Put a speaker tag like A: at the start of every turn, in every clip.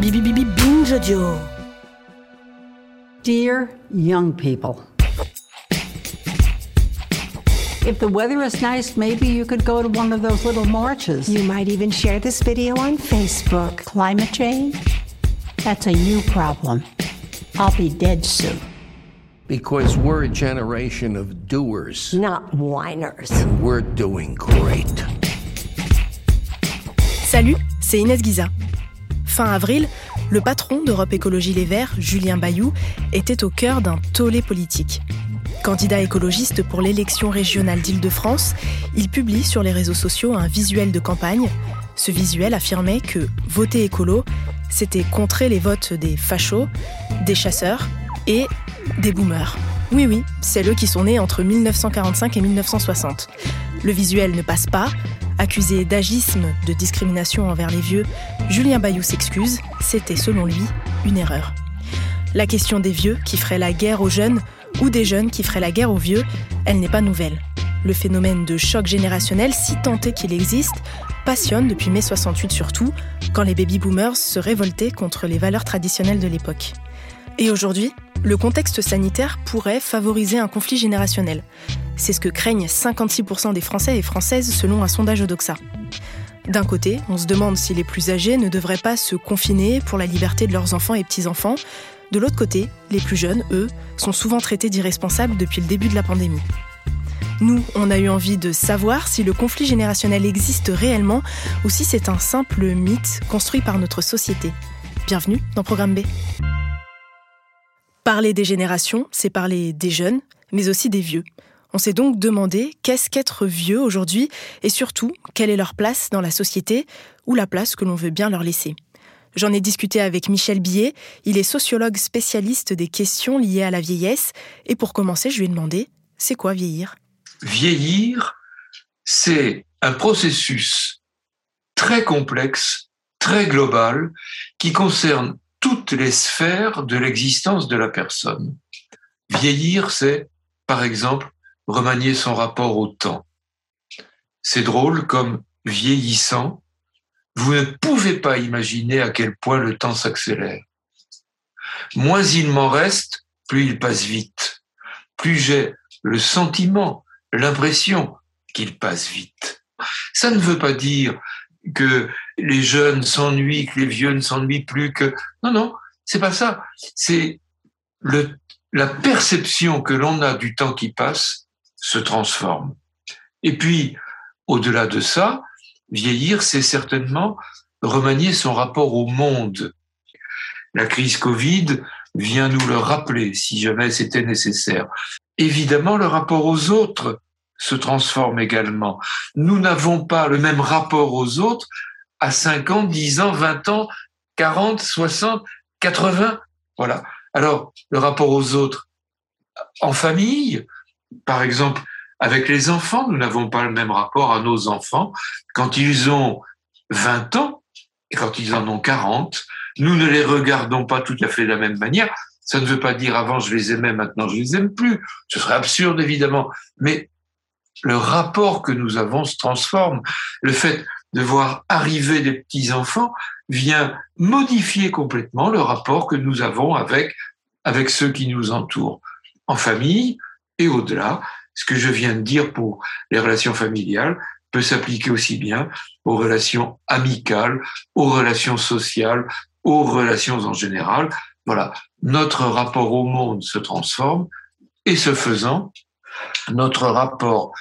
A: Bibi Bibi Binge Audio.
B: Dear young people, if the weather is nice, maybe you could go to one of those little marches.
C: You might even share this video on Facebook.
B: Climate change? That's a you problem. I'll be dead soon.
D: Because we're a generation of doers,
C: Not whiners.
D: and we're doing great.
E: Salut, c'est Inès Guiza. Fin avril, le patron d'Europe Écologie Les Verts, Julien Bayou, était au cœur d'un tollé politique. Candidat écologiste pour l'élection régionale d'Île-de-France, il publie sur les réseaux sociaux un visuel de campagne. Ce visuel affirmait que voter écolo, c'était contrer les votes des fachos, des chasseurs et des boomers. Oui, oui, c'est eux qui sont nés entre 1945 et 1960. Le visuel ne passe pas. Accusé d'agisme, de discrimination envers les vieux, Julien Bayou s'excuse. C'était, selon lui, une erreur. La question des vieux qui feraient la guerre aux jeunes ou des jeunes qui feraient la guerre aux vieux, elle n'est pas nouvelle. Le phénomène de choc générationnel, si est qu'il existe, passionne depuis mai 68 surtout, quand les baby-boomers se révoltaient contre les valeurs traditionnelles de l'époque. Et aujourd'hui, le contexte sanitaire pourrait favoriser un conflit générationnel. C'est ce que craignent 56% des Français et Françaises selon un sondage Odoxa. D'un côté, on se demande si les plus âgés ne devraient pas se confiner pour la liberté de leurs enfants et petits-enfants. De l'autre côté, les plus jeunes, eux, sont souvent traités d'irresponsables depuis le début de la pandémie. Nous, on a eu envie de savoir si le conflit générationnel existe réellement ou si c'est un simple mythe construit par notre société. Bienvenue dans Programme B. Parler des générations, c'est parler des jeunes, mais aussi des vieux. On s'est donc demandé qu'est-ce qu'être vieux aujourd'hui et surtout quelle est leur place dans la société ou la place que l'on veut bien leur laisser. J'en ai discuté avec Michel Billet, il est sociologue spécialiste des questions liées à la vieillesse et pour commencer, je lui ai demandé c'est quoi vieillir?
F: Vieillir, c'est un processus très complexe, très global, qui concerne toutes les sphères de l'existence de la personne. Vieillir, c'est, par exemple, remanier son rapport au temps. C'est drôle comme vieillissant, vous ne pouvez pas imaginer à quel point le temps s'accélère. Moins il m'en reste, plus il passe vite. Plus j'ai le sentiment l'impression qu'il passe vite. Ça ne veut pas dire que les jeunes s'ennuient, que les vieux ne s'ennuient plus, que non, non, c'est pas ça. C'est la perception que l'on a du temps qui passe se transforme. Et puis, au-delà de ça, vieillir, c'est certainement remanier son rapport au monde. La crise Covid vient nous le rappeler, si jamais c'était nécessaire évidemment, le rapport aux autres se transforme également. Nous n'avons pas le même rapport aux autres à 5 ans, 10 ans, 20 ans, 40, 60, 80. Voilà. Alors, le rapport aux autres en famille, par exemple, avec les enfants, nous n'avons pas le même rapport à nos enfants quand ils ont 20 ans et quand ils en ont 40. Nous ne les regardons pas tout à fait de la même manière. Ça ne veut pas dire avant je les aimais, maintenant je les aime plus. Ce serait absurde évidemment. Mais le rapport que nous avons se transforme. Le fait de voir arriver des petits enfants vient modifier complètement le rapport que nous avons avec avec ceux qui nous entourent, en famille et au-delà. Ce que je viens de dire pour les relations familiales peut s'appliquer aussi bien aux relations amicales, aux relations sociales, aux relations en général. Voilà, notre rapport au monde se transforme et ce faisant, notre rapport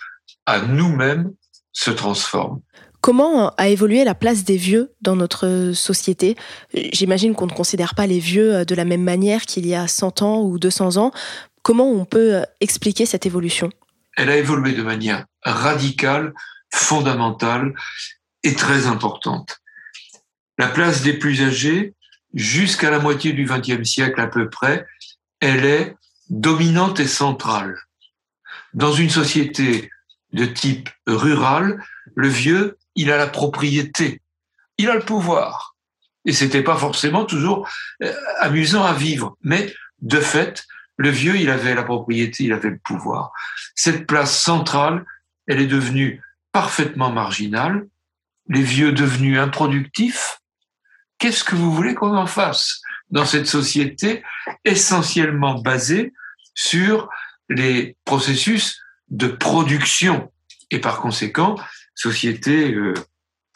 F: à nous-mêmes se transforme.
E: Comment a évolué la place des vieux dans notre société? J'imagine qu'on ne considère pas les vieux de la même manière qu'il y a 100 ans ou 200 ans. Comment on peut expliquer cette évolution?
F: Elle a évolué de manière radicale fondamentale et très importante. La place des plus âgés, jusqu'à la moitié du XXe siècle à peu près, elle est dominante et centrale. Dans une société de type rural, le vieux, il a la propriété, il a le pouvoir. Et c'était pas forcément toujours euh, amusant à vivre, mais de fait, le vieux, il avait la propriété, il avait le pouvoir. Cette place centrale, elle est devenue parfaitement marginale. Les vieux devenus improductifs. Qu'est-ce que vous voulez qu'on en fasse dans cette société essentiellement basée sur les processus de production et par conséquent société euh,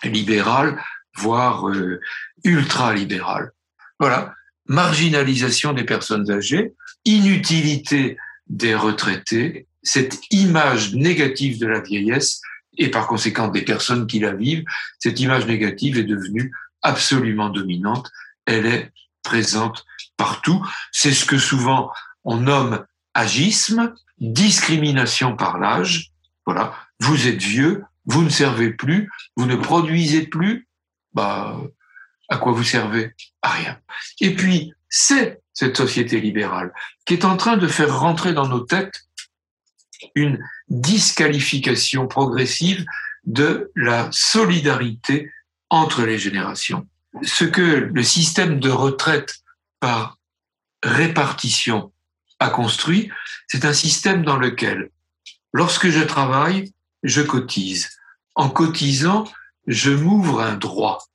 F: libérale, voire euh, ultra-libérale? Voilà, marginalisation des personnes âgées, inutilité des retraités, cette image négative de la vieillesse et par conséquent des personnes qui la vivent, cette image négative est devenue absolument dominante. Elle est présente partout. C'est ce que souvent on nomme agisme, discrimination par l'âge. Voilà, vous êtes vieux, vous ne servez plus, vous ne produisez plus, bah, à quoi vous servez? À rien. Et puis, c'est cette société libérale qui est en train de faire rentrer dans nos têtes une disqualification progressive de la solidarité entre les générations. Ce que le système de retraite par répartition a construit, c'est un système dans lequel, lorsque je travaille, je cotise. En cotisant, je m'ouvre un droit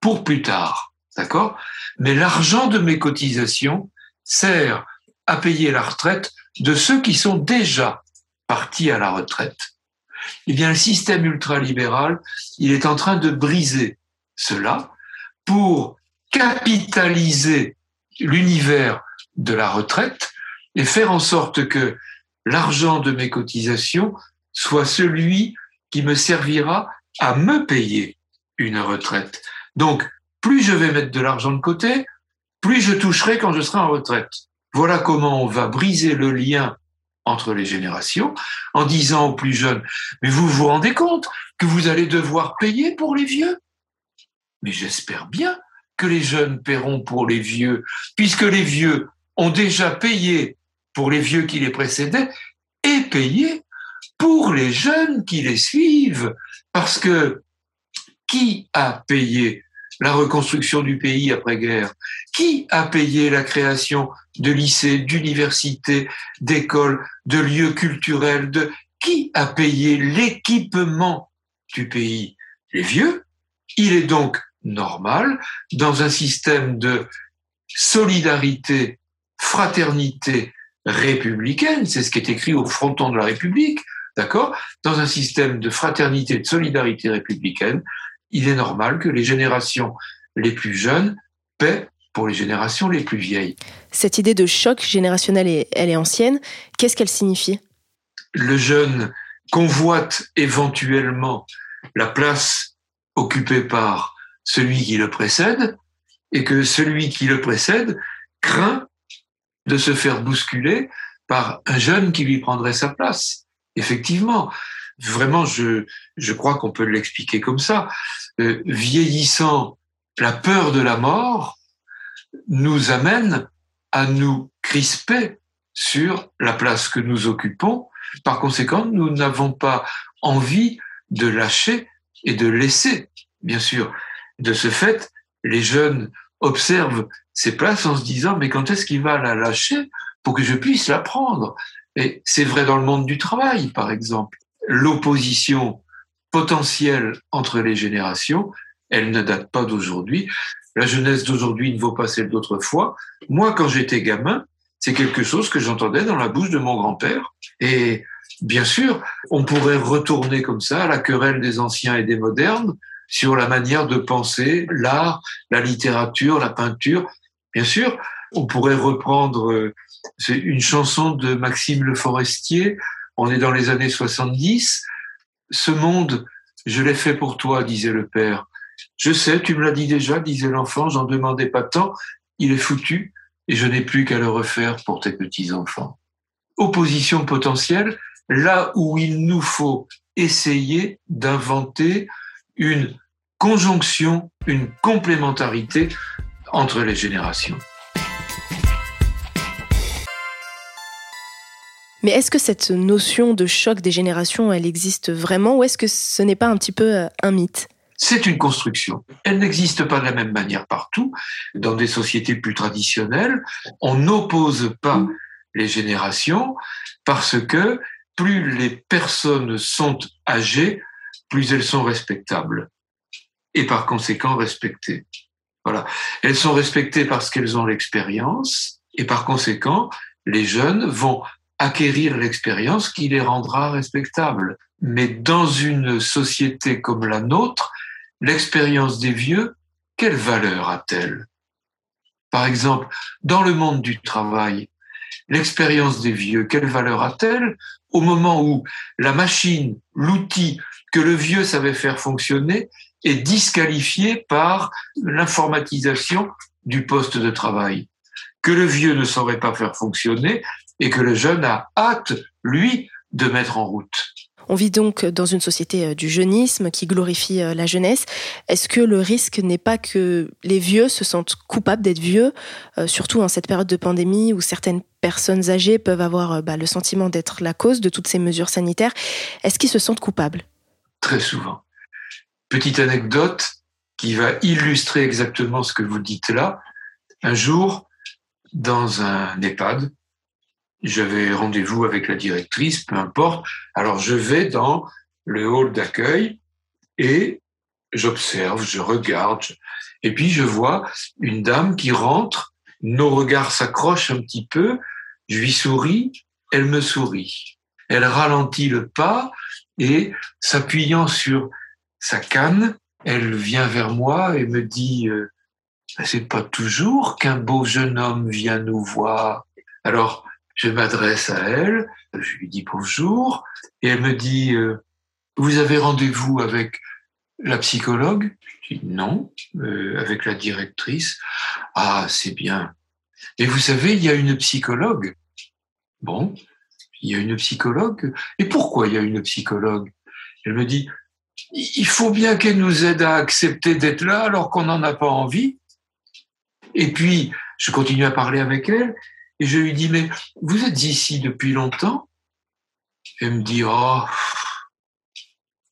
F: pour plus tard. D'accord? Mais l'argent de mes cotisations sert à payer la retraite de ceux qui sont déjà partis à la retraite. Eh bien, le système ultralibéral, il est en train de briser cela pour capitaliser l'univers de la retraite et faire en sorte que l'argent de mes cotisations soit celui qui me servira à me payer une retraite. Donc, plus je vais mettre de l'argent de côté, plus je toucherai quand je serai en retraite. Voilà comment on va briser le lien entre les générations en disant aux plus jeunes, mais vous vous rendez compte que vous allez devoir payer pour les vieux? Mais j'espère bien que les jeunes paieront pour les vieux, puisque les vieux ont déjà payé pour les vieux qui les précédaient et payé pour les jeunes qui les suivent. Parce que qui a payé la reconstruction du pays après-guerre Qui a payé la création de lycées, d'universités, d'écoles, de lieux culturels de... Qui a payé l'équipement du pays? Les vieux. Il est donc normal, dans un système de solidarité, fraternité républicaine, c'est ce qui est écrit au fronton de la République, d'accord? Dans un système de fraternité, de solidarité républicaine, il est normal que les générations les plus jeunes paient pour les générations les plus vieilles.
E: Cette idée de choc générationnel, elle est ancienne. Qu'est-ce qu'elle signifie?
F: Le jeune convoite éventuellement la place occupée par celui qui le précède et que celui qui le précède craint de se faire bousculer par un jeune qui lui prendrait sa place. Effectivement, vraiment, je, je crois qu'on peut l'expliquer comme ça. Euh, vieillissant, la peur de la mort nous amène à nous crisper sur la place que nous occupons. Par conséquent, nous n'avons pas envie de lâcher et de laisser, bien sûr. De ce fait, les jeunes observent ces places en se disant, mais quand est-ce qu'il va la lâcher pour que je puisse la prendre? Et c'est vrai dans le monde du travail, par exemple. L'opposition potentielle entre les générations, elle ne date pas d'aujourd'hui. La jeunesse d'aujourd'hui ne vaut pas celle d'autrefois. Moi, quand j'étais gamin, c'est quelque chose que j'entendais dans la bouche de mon grand-père. Et bien sûr, on pourrait retourner comme ça à la querelle des anciens et des modernes sur la manière de penser l'art, la littérature, la peinture. Bien sûr, on pourrait reprendre euh, une chanson de Maxime Le Forestier. On est dans les années 70. Ce monde, je l'ai fait pour toi, disait le père. Je sais, tu me l'as dit déjà, disait l'enfant, j'en demandais pas tant. Il est foutu et je n'ai plus qu'à le refaire pour tes petits-enfants. Opposition potentielle, là où il nous faut essayer d'inventer une conjonction, une complémentarité entre les générations.
E: Mais est-ce que cette notion de choc des générations, elle existe vraiment ou est-ce que ce n'est pas un petit peu euh, un mythe?
F: C'est une construction. Elle n'existe pas de la même manière partout. Dans des sociétés plus traditionnelles, on n'oppose pas les générations parce que plus les personnes sont âgées, plus elles sont respectables et par conséquent respectées. Voilà. Elles sont respectées parce qu'elles ont l'expérience et par conséquent, les jeunes vont acquérir l'expérience qui les rendra respectables. Mais dans une société comme la nôtre, l'expérience des vieux, quelle valeur a-t-elle? Par exemple, dans le monde du travail, l'expérience des vieux, quelle valeur a-t-elle? Au moment où la machine, l'outil que le vieux savait faire fonctionner est disqualifié par l'informatisation du poste de travail, que le vieux ne saurait pas faire fonctionner et que le jeune a hâte, lui, de mettre en route.
E: On vit donc dans une société euh, du jeunisme qui glorifie euh, la jeunesse. Est-ce que le risque n'est pas que les vieux se sentent coupables d'être vieux, euh, surtout en cette période de pandémie où certaines personnes âgées peuvent avoir bah, le sentiment d'être la cause de toutes ces mesures sanitaires? Est-ce qu'ils se sentent coupables?
F: Très souvent. Petite anecdote qui va illustrer exactement ce que vous dites là. Un jour, dans un EHPAD, j'avais rendez-vous avec la directrice, peu importe. Alors je vais dans le hall d'accueil et j'observe, je regarde, et puis je vois une dame qui rentre, nos regards s'accrochent un petit peu, je lui souris, elle me sourit. Elle ralentit le pas et s'appuyant sur sa canne, elle vient vers moi et me dit euh, c'est pas toujours qu'un beau jeune homme vient nous voir. Alors je m'adresse à elle, je lui dis bonjour, et elle me dit, euh, vous avez rendez-vous avec la psychologue? Je dis non, euh, avec la directrice. Ah, c'est bien. Et vous savez, il y a une psychologue. Bon, il y a une psychologue. Et pourquoi il y a une psychologue? Elle me dit, il faut bien qu'elle nous aide à accepter d'être là alors qu'on n'en a pas envie. Et puis, je continue à parler avec elle, et je lui dis, mais vous êtes ici depuis longtemps? Elle me dit, oh,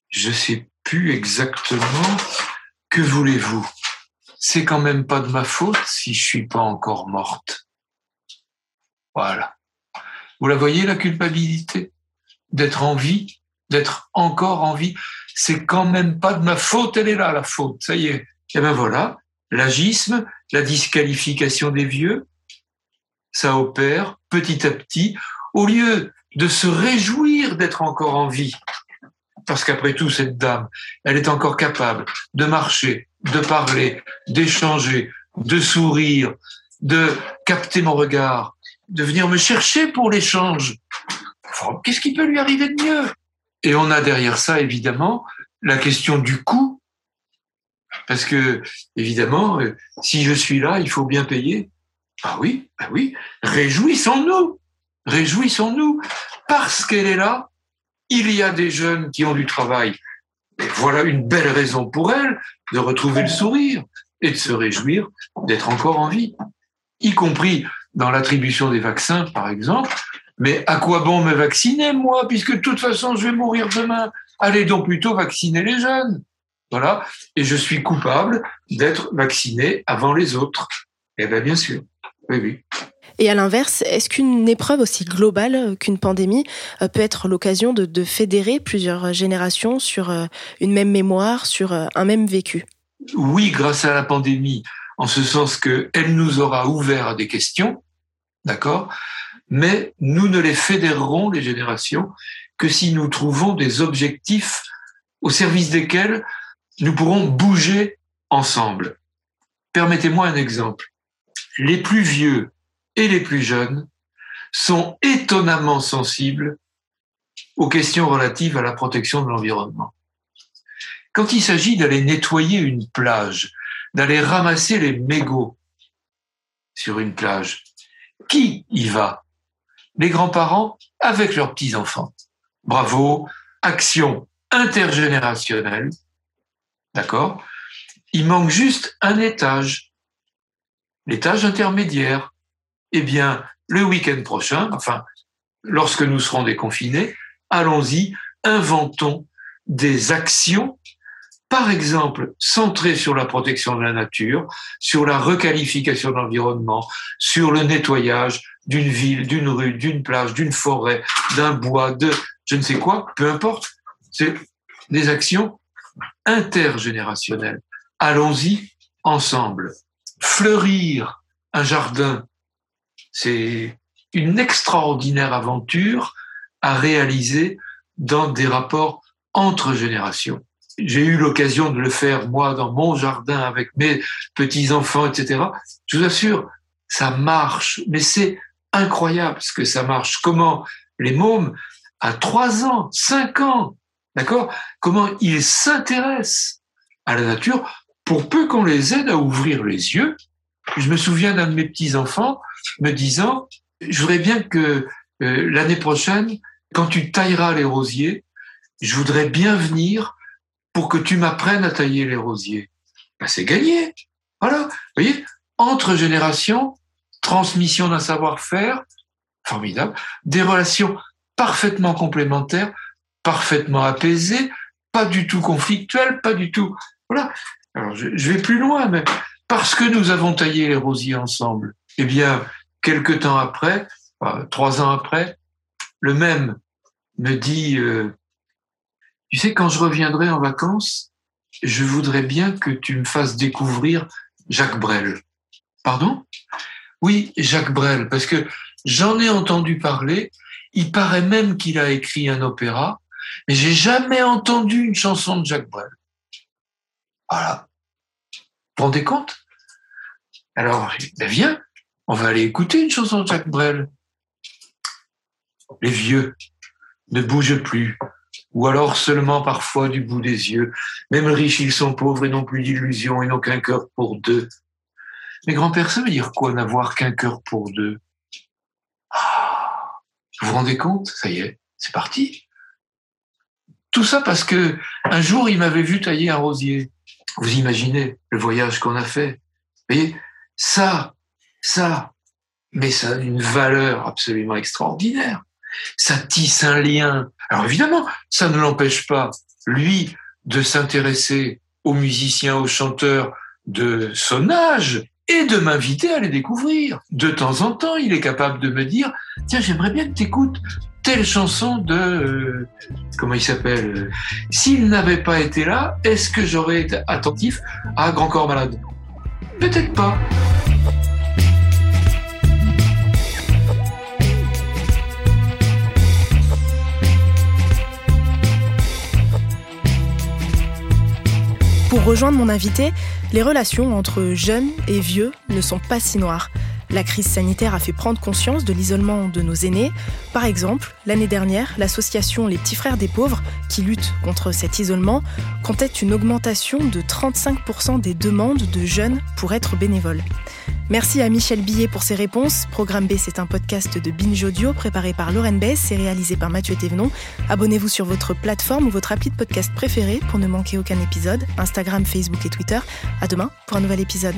F: je sais plus exactement. Que voulez-vous? C'est quand même pas de ma faute si je suis pas encore morte. Voilà. Vous la voyez, la culpabilité? D'être en vie, d'être encore en vie, c'est quand même pas de ma faute, elle est là, la faute, ça y est. Et ben voilà, l'agisme, la disqualification des vieux, ça opère petit à petit, au lieu de se réjouir d'être encore en vie. Parce qu'après tout, cette dame, elle est encore capable de marcher, de parler, d'échanger, de sourire, de capter mon regard, de venir me chercher pour l'échange. Qu'est-ce qui peut lui arriver de mieux? Et on a derrière ça, évidemment, la question du coût. Parce que, évidemment, euh, si je suis là, il faut bien payer. Ah oui, ah oui, réjouissons-nous, réjouissons-nous, parce qu'elle est là, il y a des jeunes qui ont du travail. Et voilà une belle raison pour elle de retrouver le sourire et de se réjouir d'être encore en vie, y compris dans l'attribution des vaccins, par exemple. Mais à quoi bon me vacciner, moi, puisque de toute façon, je vais mourir demain? Allez donc plutôt vacciner les jeunes. Voilà. Et je suis coupable d'être vacciné avant les autres. Eh bien, bien sûr.
E: Et à l'inverse, est-ce qu'une épreuve aussi globale qu'une pandémie euh, peut être l'occasion de, fédérer plusieurs générations sur euh, une même mémoire, sur euh, un même vécu?
F: Oui, grâce à la pandémie, en ce sens qu'elle nous aura ouvert à des questions, d'accord? Mais nous ne les fédérerons, les générations, que si nous trouvons des objectifs au service desquels nous pourrons bouger ensemble. Permettez-moi un exemple les plus vieux et les plus jeunes sont étonnamment sensibles aux questions relatives à la protection de l'environnement. Quand il s'agit d'aller nettoyer une plage, d'aller ramasser les mégots sur une plage, qui y va? Les grands-parents avec leurs petits-enfants. Bravo, action intergénérationnel. D'accord? Il manque juste un étage, l'étage intermédiaire. Eh bien, le week-end prochain, enfin, lorsque nous serons déconfinés, allons-y, inventons des actions, par exemple, centrées sur la protection de la nature, sur la requalification de l'environnement, sur le nettoyage d'une ville, d'une rue, d'une plage, d'une forêt, d'un bois, de je ne sais quoi, peu importe. C'est des actions intergénérationnelles. Allons-y ensemble. Fleurir un jardin, c'est une extraordinaire aventure à réaliser dans des rapports entre générations. J'ai eu l'occasion de le faire, moi, dans mon jardin, avec mes petits-enfants, etc. Je vous assure, ça marche, mais c'est incroyable ce que ça marche. Comment les mômes, à trois ans, cinq ans, d'accord, comment ils s'intéressent à la nature pour peu qu'on les aide à ouvrir les yeux. Je me souviens d'un de mes petits-enfants me disant, je voudrais bien que euh, l'année prochaine, quand tu tailleras les rosiers, je voudrais bien venir pour que tu m'apprennes à tailler les rosiers. Ben, c'est gagné. Voilà. Vous voyez, entre générations, transmission d'un savoir-faire, formidable, des relations parfaitement complémentaires, parfaitement apaisées, pas du tout conflictuelles, pas du tout. Voilà. Alors, je, vais plus loin, mais parce que nous avons taillé les rosiers ensemble, eh bien, quelques temps après, trois ans après, le même me dit, euh, tu sais, quand je reviendrai en vacances, je voudrais bien que tu me fasses découvrir Jacques Brel. Pardon? Oui, Jacques Brel, parce que j'en ai entendu parler. Il paraît même qu'il a écrit un opéra, mais j'ai jamais entendu une chanson de Jacques Brel. Voilà. Vous vous rendez compte? Alors, ben viens, on va aller écouter une chanson de Jacques Brel. Les vieux ne bougent plus, ou alors seulement parfois du bout des yeux. Même riches, ils sont pauvres et n'ont plus d'illusions et n'ont qu'un cœur pour deux. Mais grand-père, ça veut dire quoi n'avoir qu'un cœur pour deux? Ah, Vous vous rendez compte? Ça y est, c'est parti. Tout ça parce que un jour, il m'avait vu tailler un rosier. Vous imaginez le voyage qu'on a fait. Vous voyez, ça, ça, mais ça a une valeur absolument extraordinaire. Ça tisse un lien. Alors évidemment, ça ne l'empêche pas, lui, de s'intéresser aux musiciens, aux chanteurs de son âge et de m'inviter à les découvrir. De temps en temps, il est capable de me dire, tiens, j'aimerais bien que tu écoutes telle chanson de... Euh, comment il s'appelle euh, S'il n'avait pas été là, est-ce que j'aurais été attentif à Grand Corps Malade? Peut-être pas.
E: Pour rejoindre mon invité, les relations entre jeunes et vieux ne sont pas si noires. La crise sanitaire a fait prendre conscience de l'isolement de nos aînés. Par exemple, l'année dernière, l'association Les Petits Frères des Pauvres, qui lutte contre cet isolement, comptait une augmentation de 35% des demandes de jeunes pour être bénévoles. Merci à Michel Billet pour ses réponses. Programme B, c'est un podcast de Binge Audio préparé par Lauren Bess et réalisé par Mathieu Thévenon. Abonnez-vous sur votre plateforme ou votre appli de podcast préféré pour ne manquer aucun épisode. Instagram, Facebook et Twitter. À demain pour un nouvel épisode.